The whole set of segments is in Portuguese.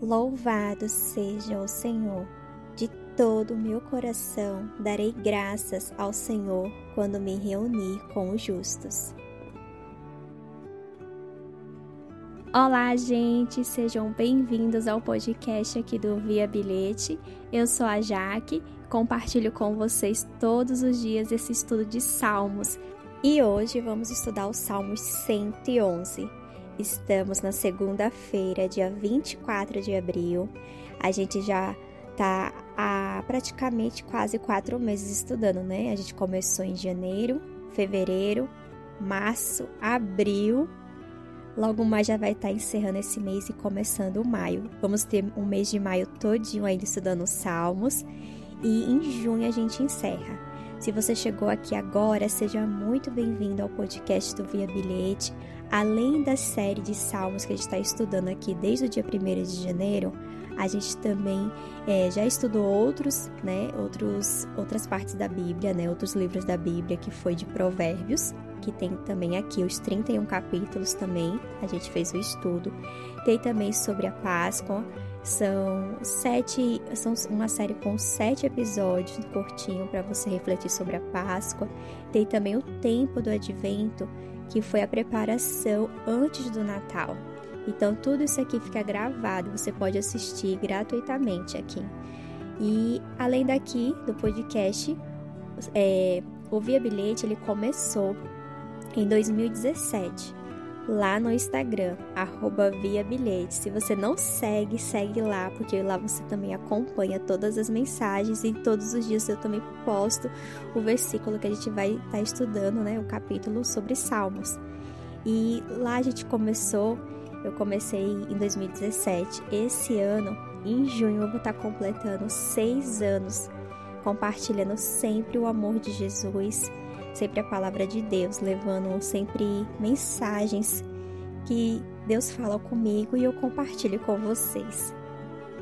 Louvado seja o Senhor. De todo o meu coração darei graças ao Senhor quando me reunir com os justos. Olá, gente, sejam bem-vindos ao podcast aqui do Via Bilhete. Eu sou a Jaque, compartilho com vocês todos os dias esse estudo de Salmos e hoje vamos estudar o Salmos 111. Estamos na segunda-feira, dia 24 de abril. A gente já tá há praticamente quase quatro meses estudando, né? A gente começou em janeiro, fevereiro, março, abril Logo mais já vai estar encerrando esse mês e começando o maio. Vamos ter um mês de maio todinho ainda estudando os salmos e em junho a gente encerra. Se você chegou aqui agora, seja muito bem-vindo ao podcast do Via Bilhete. Além da série de salmos que a gente está estudando aqui desde o dia 1 de janeiro, a gente também é, já estudou outros, né, outros, outras partes da Bíblia, né, outros livros da Bíblia, que foi de Provérbios, que tem também aqui os 31 capítulos também, a gente fez o estudo. Tem também sobre a Páscoa, são sete, são uma série com sete episódios curtinho para você refletir sobre a Páscoa. Tem também o tempo do Advento, que foi a preparação antes do Natal. Então tudo isso aqui fica gravado, você pode assistir gratuitamente aqui. E além daqui do podcast, é, o Via Bilhete ele começou em 2017, lá no Instagram, arroba Via Bilhete. Se você não segue, segue lá, porque lá você também acompanha todas as mensagens e todos os dias eu também posto o versículo que a gente vai estar tá estudando, né? O capítulo sobre Salmos. E lá a gente começou, eu comecei em 2017. Esse ano, em junho, eu vou estar tá completando seis anos compartilhando sempre o amor de Jesus sempre a palavra de Deus, levando sempre mensagens que Deus fala comigo e eu compartilho com vocês.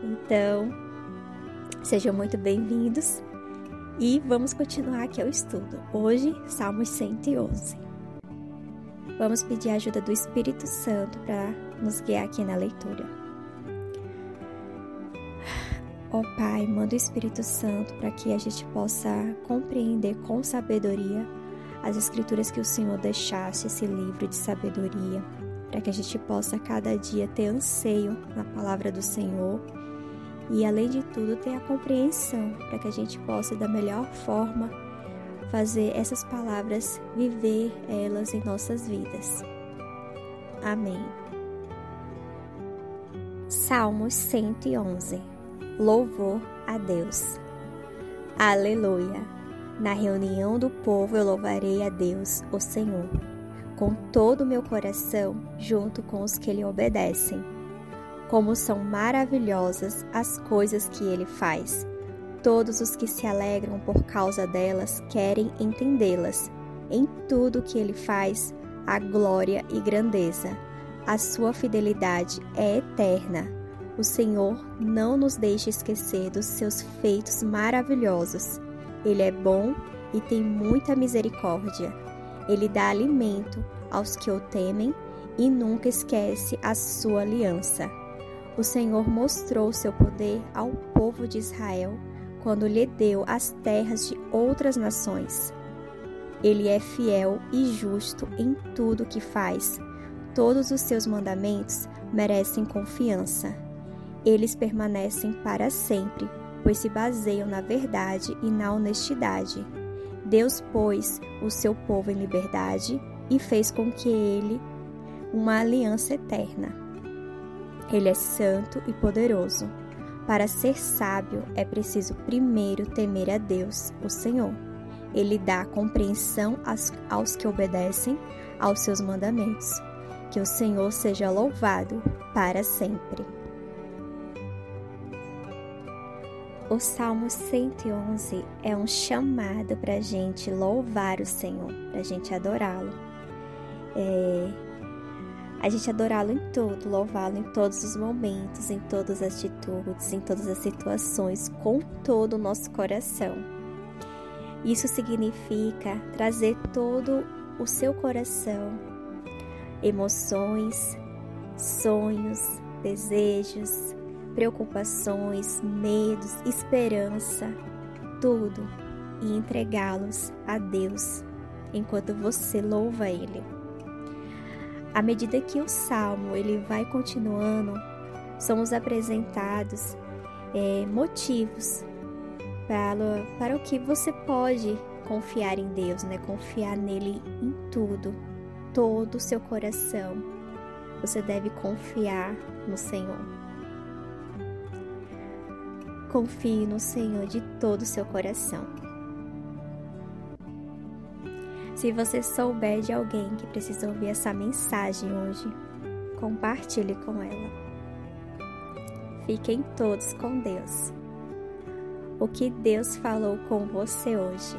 Então, sejam muito bem-vindos e vamos continuar aqui o estudo. Hoje, Salmos 111. Vamos pedir a ajuda do Espírito Santo para nos guiar aqui na leitura. Ó oh, Pai, manda o Espírito Santo para que a gente possa compreender com sabedoria as escrituras que o Senhor deixasse esse livro de sabedoria, para que a gente possa cada dia ter anseio na palavra do Senhor e, além de tudo, ter a compreensão para que a gente possa, da melhor forma, fazer essas palavras viver elas em nossas vidas. Amém. Salmos 111 Louvor a Deus. Aleluia. Na reunião do povo eu louvarei a Deus, o Senhor, com todo o meu coração, junto com os que lhe obedecem. Como são maravilhosas as coisas que ele faz. Todos os que se alegram por causa delas querem entendê-las. Em tudo que ele faz, há glória e grandeza. A sua fidelidade é eterna. O Senhor não nos deixa esquecer dos seus feitos maravilhosos. Ele é bom e tem muita misericórdia. Ele dá alimento aos que o temem e nunca esquece a sua aliança. O Senhor mostrou seu poder ao povo de Israel quando lhe deu as terras de outras nações. Ele é fiel e justo em tudo que faz. Todos os seus mandamentos merecem confiança. Eles permanecem para sempre pois se baseiam na verdade e na honestidade. Deus pôs o seu povo em liberdade e fez com que ele uma aliança eterna. Ele é santo e poderoso. Para ser sábio é preciso primeiro temer a Deus, o Senhor. Ele dá compreensão aos, que obedecem aos seus mandamentos. Que o Senhor seja louvado para sempre. O Salmo 111 é um chamado para a gente louvar o Senhor, para a gente adorá-lo. É, a gente adorá-lo em tudo, louvá-lo em todos os momentos, em todas as atitudes, em todas as situações, com todo o nosso coração. Isso significa trazer todo o seu coração, emoções, sonhos, desejos, preocupações, medos, esperança, tudo e entregá-los a Deus enquanto você louva Ele. À medida que o salmo ele vai continuando, somos apresentados é, motivos para, para o que você pode confiar em Deus, né? Confiar nele em tudo, todo o seu coração. Você deve confiar no Senhor. Confie no Senhor de todo o seu coração. Se você souber de alguém que precisa ouvir essa mensagem hoje, compartilhe com ela. Fiquem todos com Deus. O que Deus falou com você hoje.